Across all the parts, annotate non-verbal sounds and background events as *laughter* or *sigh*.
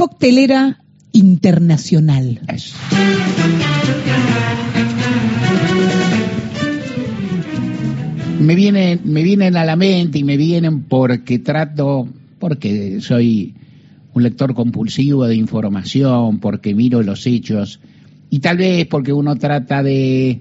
coctelera internacional. Me vienen, a la mente y me vienen porque trato, porque soy un lector compulsivo de información, porque miro los hechos y tal vez porque uno trata de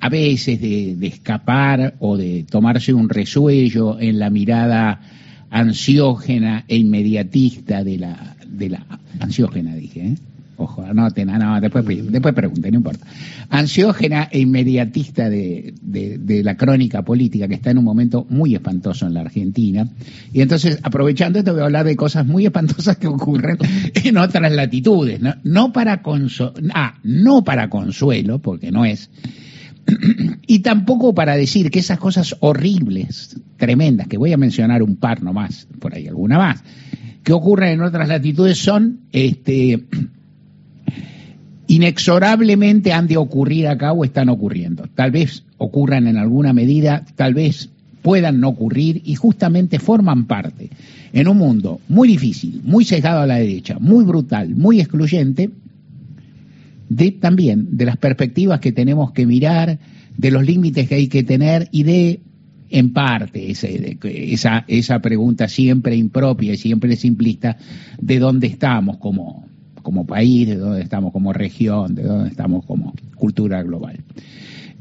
a veces de, escapar o de tomarse un resuello en la mirada ansiógena e inmediatista de la, de la ansiógena dije, ¿eh? ojo, anoten, no, después, después pregunten, no importa. Ansiógena e inmediatista de, de, la crónica política que está en un momento muy espantoso en la Argentina. Y entonces, aprovechando esto, voy a hablar de cosas muy espantosas que ocurren en otras latitudes, no, no para consuelo, ah, no para consuelo, porque no es, *clears throat* y tampoco para decir que esas cosas horribles, tremendas, que voy a mencionar un par nomás, por ahí alguna más, que ocurren en otras latitudes son este, *clears throat* inexorablemente han de ocurrir acá o están ocurriendo. Tal vez ocurran en alguna medida, tal vez puedan no ocurrir y justamente forman parte en un mundo muy difícil, muy sesgado a la derecha, muy brutal, muy excluyente, de también de las perspectivas que tenemos que mirar, de los límites que hay que tener y de en parte esa, esa pregunta siempre impropia y siempre simplista de dónde estamos como, como país, de dónde estamos como región, de dónde estamos como cultura global.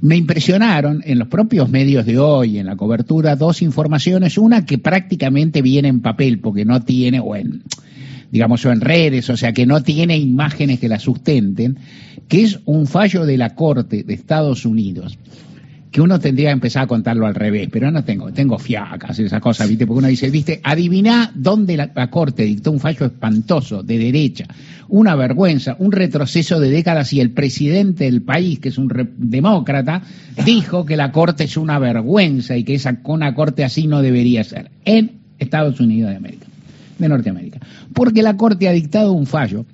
Me impresionaron en los propios medios de hoy, en la cobertura, dos informaciones, una que prácticamente viene en papel, porque no tiene, o en, digamos, o en redes, o sea, que no tiene imágenes que la sustenten, que es un fallo de la Corte de Estados Unidos que uno tendría que empezar a contarlo al revés, pero no tengo, tengo fiacas, esas cosas, ¿viste? Porque uno dice, ¿viste? Adivina dónde la, Corte dictó un fallo espantoso, de derecha, una vergüenza, un retroceso de décadas y el presidente del país, que es un demócrata, dijo que la Corte es una vergüenza y que esa, una Corte así no debería ser, en Estados Unidos de América, de Norteamérica. Porque la Corte ha dictado un fallo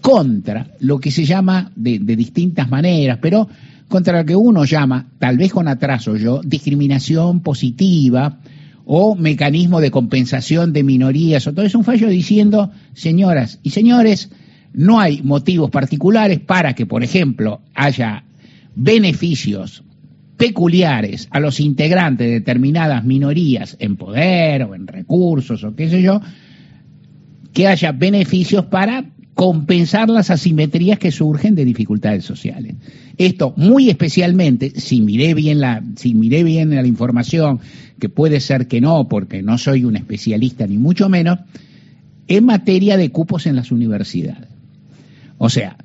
contra lo que se llama de distintas maneras, pero contra lo que uno llama, tal vez con atraso yo, discriminación positiva o mecanismo de compensación de minorías, o todo es un fallo diciendo, señoras y señores, no hay motivos particulares para que, por ejemplo, haya beneficios peculiares a los integrantes de determinadas minorías en poder o en recursos o qué sé yo, que haya beneficios para compensar las asimetrías que surgen de dificultades sociales. Esto muy especialmente, si miré bien la, si bien la información, que puede ser que no, porque no soy un especialista ni mucho menos, en materia de cupos en las universidades. O sea,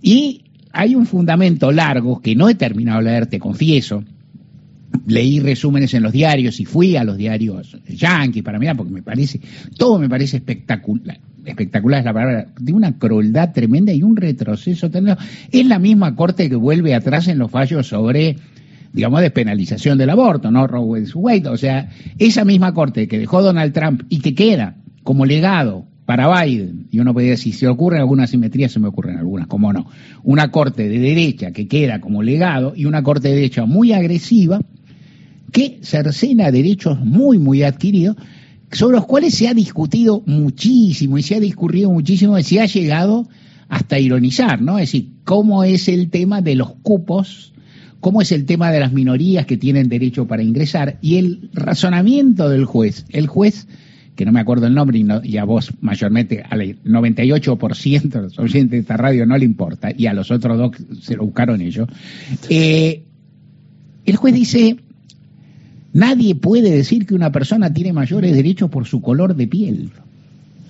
y hay un fundamento largo que no he terminado de leer, te confieso, leí resúmenes en los diarios y fui a los diarios yanquis para mirar porque me parece, todo me parece espectacular, espectacular es la palabra, de una crueldad tremenda y un retroceso tremendo. Es la misma corte que vuelve atrás en los fallos sobre, digamos, despenalización del aborto, ¿no? Roe Wade, o sea, esa misma corte que dejó Donald Trump y que queda como legado para Biden, y uno puede decir, si ocurren algunas simetrías, se me ocurren algunas, como no, una corte de derecha que queda como legado y una corte de derecha muy agresiva que cercena derechos muy, muy adquiridos, sobre los cuales se ha discutido muchísimo y se ha discurrido muchísimo y se ha llegado hasta ironizar, ¿no? Es decir, cómo es el tema de los cupos, cómo es el tema de las minorías que tienen derecho para ingresar y el razonamiento del juez. El juez, que no me acuerdo el nombre y, no, y a vos mayormente, al 98% de los oyentes de esta radio no le importa y a los otros dos se lo buscaron ellos, eh, el juez dice Nadie puede decir que una persona tiene mayores derechos por su color de piel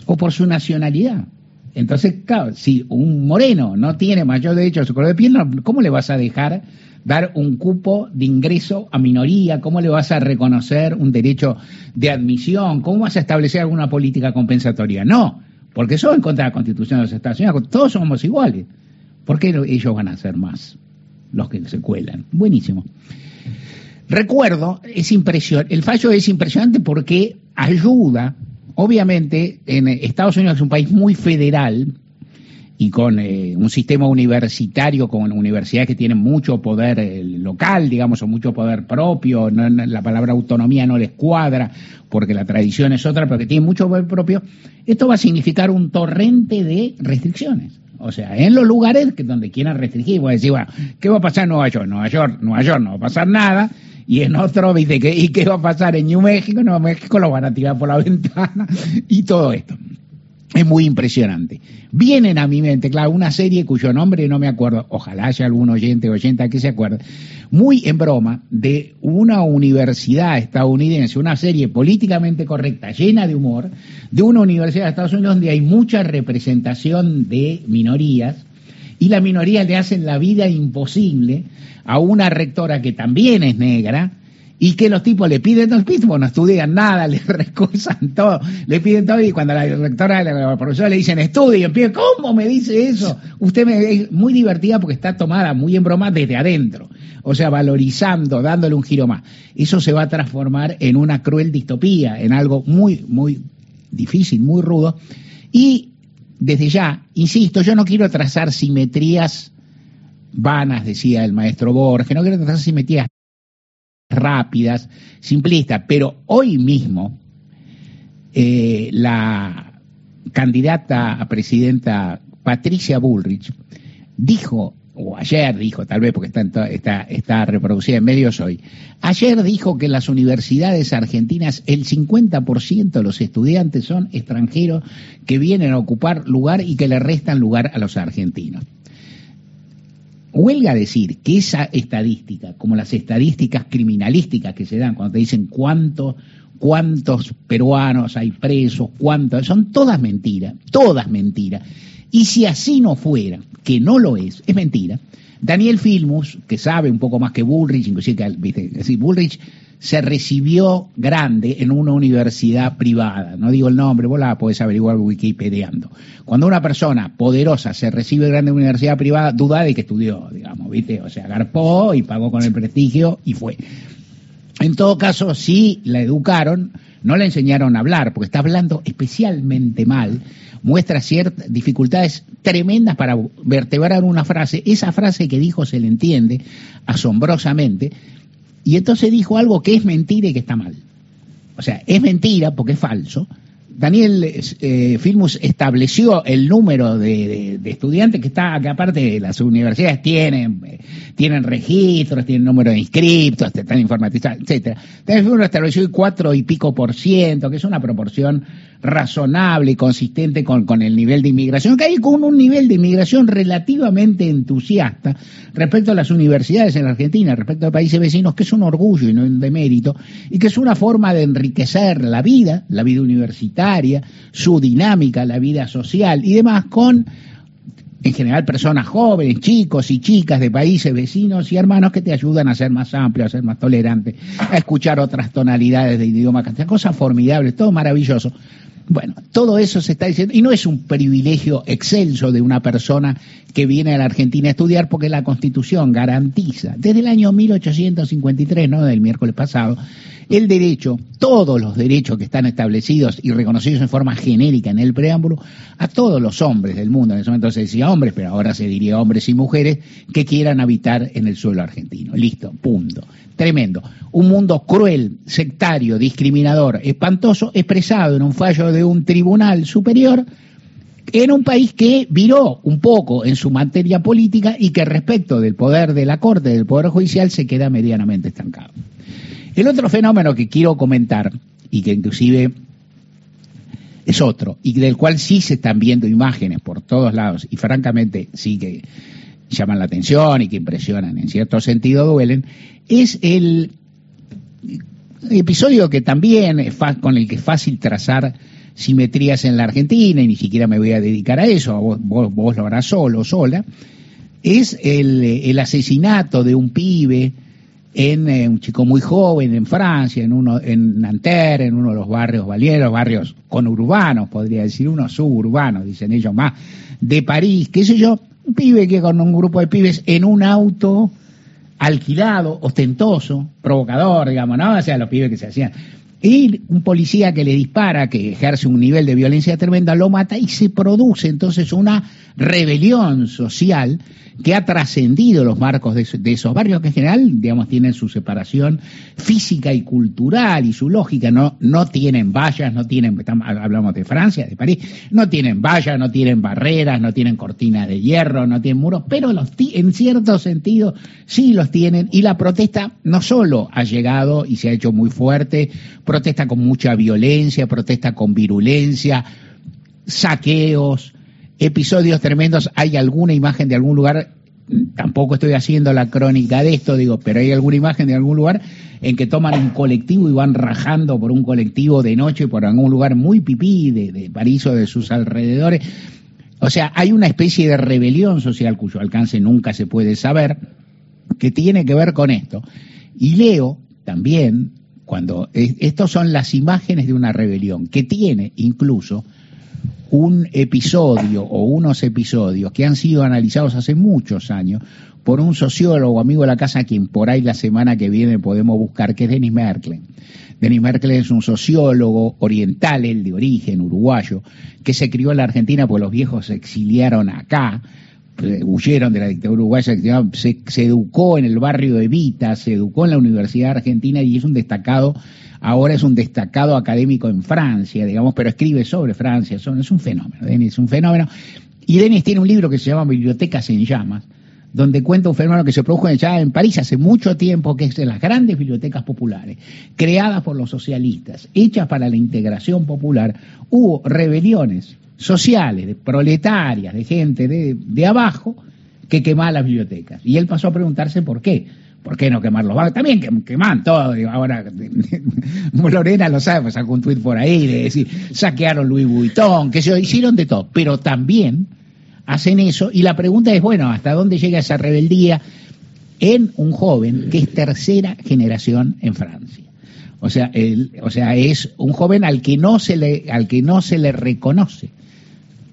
o por su nacionalidad. Entonces, claro, si un moreno no tiene mayor derecho a su color de piel, ¿cómo le vas a dejar dar un cupo de ingreso a minoría? ¿Cómo le vas a reconocer un derecho de admisión? ¿Cómo vas a establecer alguna política compensatoria? No, porque eso en contra de la Constitución de los Estados Unidos. Todos somos iguales. ¿Por qué ellos van a ser más los que se cuelan? Buenísimo. Recuerdo, es impresionante, el fallo es impresionante porque ayuda, obviamente, en Estados Unidos es un país muy federal y con eh, un sistema universitario, con universidades que tienen mucho poder local, digamos, o mucho poder propio, la palabra autonomía no les cuadra, porque la tradición es otra, pero que tienen mucho poder propio, esto va a significar un torrente de restricciones. O sea, en los lugares que donde quieran restringir, voy a decir, bueno, ¿qué va a pasar en Nueva York? Nueva York, Nueva York no va a pasar nada, y en otro, ¿viste? ¿Y qué va a pasar en New México? Nuevo México lo van a tirar por la *laughs* ventana y todo esto. Es muy impresionante. Vienen a mi mente, claro, una serie cuyo nombre no me acuerdo, ojalá haya algún oyente o oyenta que se acuerde, muy en broma, de una universidad estadounidense, una serie políticamente correcta, llena de humor, de una universidad de Estados Unidos donde hay mucha representación de minorías, y las minorías le hacen la vida imposible a una rectora que también es negra, y que los tipos le piden, los tipos no estudian nada, *laughs* le recusan todo, le piden todo y cuando la directora, la profesora le dicen estudien, pide, ¿cómo me dice eso? Usted me, es muy divertida porque está tomada muy en broma desde adentro, o sea, valorizando, dándole un giro más. Eso se va a transformar en una cruel distopía, en algo muy, muy difícil, muy rudo. Y desde ya, insisto, yo no quiero trazar simetrías vanas, decía el maestro Borges, no quiero trazar simetrías rápidas, simplistas, pero hoy mismo eh, la candidata a presidenta Patricia Bullrich dijo, o ayer dijo, tal vez porque está, reproducida en medios hoy, ayer dijo que en las universidades argentinas el 50% de los estudiantes son extranjeros que vienen a ocupar lugar y que le restan lugar a los argentinos. Huelga decir que esa estadística, como las estadísticas criminalísticas que se dan cuando te dicen cuántos cuántos peruanos hay presos, cuántos, son todas mentiras, todas mentiras. Y si así no fuera, que no lo es, es mentira. Daniel Filmus, que sabe un poco más que Bullrich, inclusive. Bullrich se recibió grande en una universidad privada. No digo el nombre, vos la podés averiguar wikipediando. Cuando una persona poderosa se recibe grande en una universidad privada, duda de que estudió, digamos, ¿viste? O sea, agarpó y pagó con el prestigio y fue. En todo caso, sí la educaron, no le enseñaron a hablar, porque está hablando especialmente mal, muestra ciertas dificultades tremendas para vertebrar una frase. Esa frase que dijo se le entiende asombrosamente, y entonces dijo algo que es mentira y que está mal. O sea, es mentira porque es falso. Daniel eh, Filmus estableció el número de, estudiantes que está, que aparte las universidades tienen, eh, tienen registros, tienen número de inscriptos, están informatizados, etcétera. Daniel Filmus estableció cuatro y pico por ciento, que es una proporción razonable y consistente con, con, el nivel de inmigración, que hay con un nivel de inmigración relativamente entusiasta respecto a las universidades en Argentina, respecto a países vecinos, que es un orgullo y no un demérito, y que es una forma de enriquecer la vida, la vida universitaria, su dinámica, la vida social y demás, con en general personas jóvenes, chicos y chicas de países vecinos y hermanos que te ayudan a ser más amplio, a ser más tolerante, a escuchar otras tonalidades de idioma castellano, cosas formidables, todo maravilloso. Bueno, todo eso se está diciendo, y no es un privilegio excelso de una persona que viene a la Argentina a estudiar, porque la Constitución garantiza, desde el año 1853, no del miércoles pasado, el derecho, todos los derechos que están establecidos y reconocidos en forma genérica en el preámbulo, a todos los hombres del mundo, en ese momento se decía hombres, pero ahora se diría hombres y mujeres, que quieran habitar en el suelo argentino. Listo, punto. Tremendo. Un mundo cruel, sectario, discriminador, espantoso, expresado en un fallo de un tribunal superior en un país que viró un poco en su materia política y que respecto del poder de la Corte, del Poder Judicial, se queda medianamente estancado. El otro fenómeno que quiero comentar, y que inclusive es otro, y del cual sí se están viendo imágenes por todos lados, y francamente sí que llaman la atención y que impresionan, en cierto sentido duelen, es el episodio que también es con el que es fácil trazar simetrías en la Argentina, y ni siquiera me voy a dedicar a eso, vos, vos, lo harás solo, sola, es el, el asesinato de un pibe en eh, un chico muy joven en Francia, en uno en Nanterre, en uno de los barrios valieros, barrios conurbanos, podría decir, unos suburbanos, dicen ellos más, de París, qué sé yo, un pibe que con un grupo de pibes en un auto alquilado, ostentoso, provocador, digamos, ¿no? O sea, los pibes que se hacían Y un policía que le dispara, que ejerce un nivel de violencia tremenda, lo mata y se produce entonces una rebelión social que ha trascendido los marcos de, esos barrios que en general, digamos, tienen su separación física y cultural y su lógica, no, no tienen vallas, no tienen, hablamos de Francia, de París, no tienen vallas, no tienen barreras, no tienen cortinas de hierro, no tienen muros, pero los, en cierto sentido sí los tienen. Y la protesta no solo ha llegado y se ha hecho muy fuerte, protesta con mucha violencia, protesta con virulencia, saqueos, episodios tremendos. Hay alguna imagen de algún lugar, tampoco estoy haciendo la crónica de esto, digo, pero hay alguna imagen de algún lugar en que toman un colectivo y van rajando por un colectivo de noche por algún lugar muy pipí de, de París o de sus alrededores. O sea, hay una especie de rebelión social cuyo alcance nunca se puede saber, que tiene que ver con esto. Y leo también, cuando estos son las imágenes de una rebelión, que tiene incluso un episodio o unos episodios que han sido analizados hace muchos años por un sociólogo amigo de la casa, quien por ahí la semana que viene podemos buscar, que es Denis Merkel. Denis Merkel es un sociólogo oriental, el de origen uruguayo, que se crió en la Argentina porque los viejos se exiliaron acá, eh, huyeron de la dictadura uruguaya, se, educó en el barrio de Vita, se educó en la Universidad Argentina y es un destacado ahora es un destacado académico en Francia, digamos, pero escribe sobre Francia, es un fenómeno, Denis es un fenómeno. Y Denis tiene un libro que se llama Bibliotecas en Llamas, donde cuenta un fenómeno que se produjo en París hace mucho tiempo, que es de las grandes bibliotecas populares, creadas por los socialistas, hechas para la integración popular, hubo rebeliones sociales, de proletarias, de gente de, de abajo, que quemaban las bibliotecas. Y él pasó a preguntarse por qué ¿Por qué no quemar los bancos? También queman todo. ahora, *laughs* Lorena lo sabe, pues sacó un tuit por ahí de decir, saquearon Louis Vuitton, que se hicieron de todo. Pero también hacen eso. Y la pregunta es, bueno, ¿hasta dónde llega esa rebeldía en un joven que es tercera generación en Francia? O sea, o sea, es un joven al que no se le, al que no se le reconoce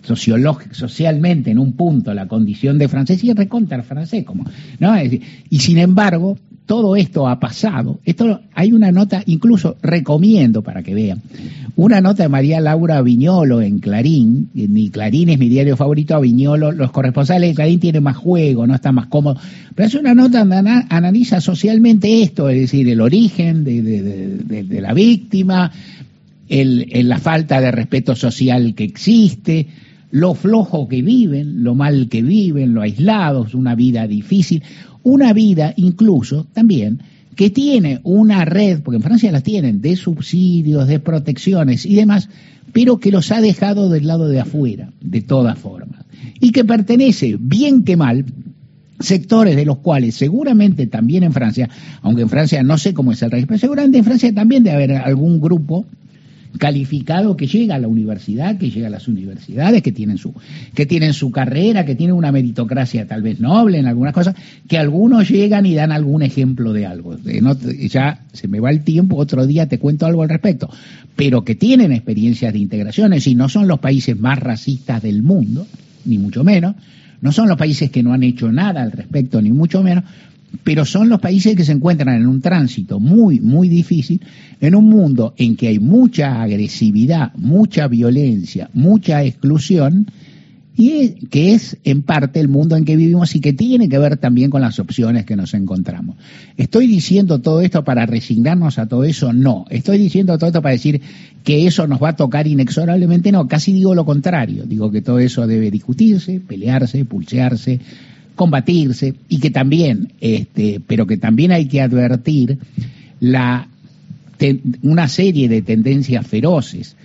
socialmente en un punto la condición de francés y recontra francés, como, ¿no? y sin embargo, todo esto ha pasado. Esto hay una nota, incluso recomiendo para que vean, una nota de María Laura Viñolo en Clarín, mi Clarín es mi diario favorito, a Viñolo, los corresponsales de Clarín tienen más juego, no está más cómodo, pero es una nota donde analiza socialmente esto, es decir, el origen de, la víctima, el, la falta de respeto social que existe, lo flojo que viven, lo mal que viven, lo aislados, una vida difícil, una vida incluso también que tiene una red, porque en Francia las tienen, de subsidios, de protecciones y demás, pero que los ha dejado del lado de afuera, de todas formas, y que pertenece, bien que mal, sectores de los cuales seguramente también en Francia, aunque en Francia no sé cómo es el régimen, pero seguramente en Francia también debe haber algún grupo calificado que llega a la universidad, que llega a las universidades, que tienen su, que tienen su carrera, que tienen una meritocracia tal vez noble en algunas cosas, que algunos llegan y dan algún ejemplo de algo. ya se me va el tiempo, otro día te cuento algo al respecto, pero que tienen experiencias de integraciones y no son los países más racistas del mundo, ni mucho menos, no son los países que no han hecho nada al respecto, ni mucho menos, pero son los países que se encuentran en un tránsito muy, muy difícil, en un mundo en que hay mucha agresividad, mucha violencia, mucha exclusión, y que es en parte el mundo en que vivimos y que tiene que ver también con las opciones que nos encontramos. ¿Estoy diciendo todo esto para resignarnos a todo eso? No. ¿Estoy diciendo todo esto para decir que eso nos va a tocar inexorablemente? No, casi digo lo contrario. Digo que todo eso debe discutirse, pelearse, pulsearse, combatirse y que también, este, pero que también hay que advertir la, una serie de tendencias feroces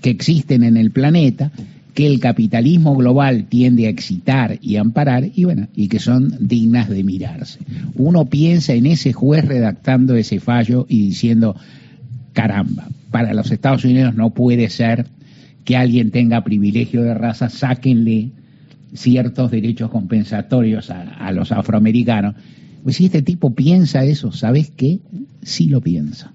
que existen en el planeta que el capitalismo global tiende a excitar y amparar y bueno, y que son dignas de mirarse. Uno piensa en ese juez redactando ese fallo y diciendo, caramba, para los Estados Unidos no puede ser que alguien tenga privilegio de raza, sáquenle ciertos derechos compensatorios a, los afroamericanos. Pues si este tipo piensa eso, ¿sabes qué? Sí lo piensa.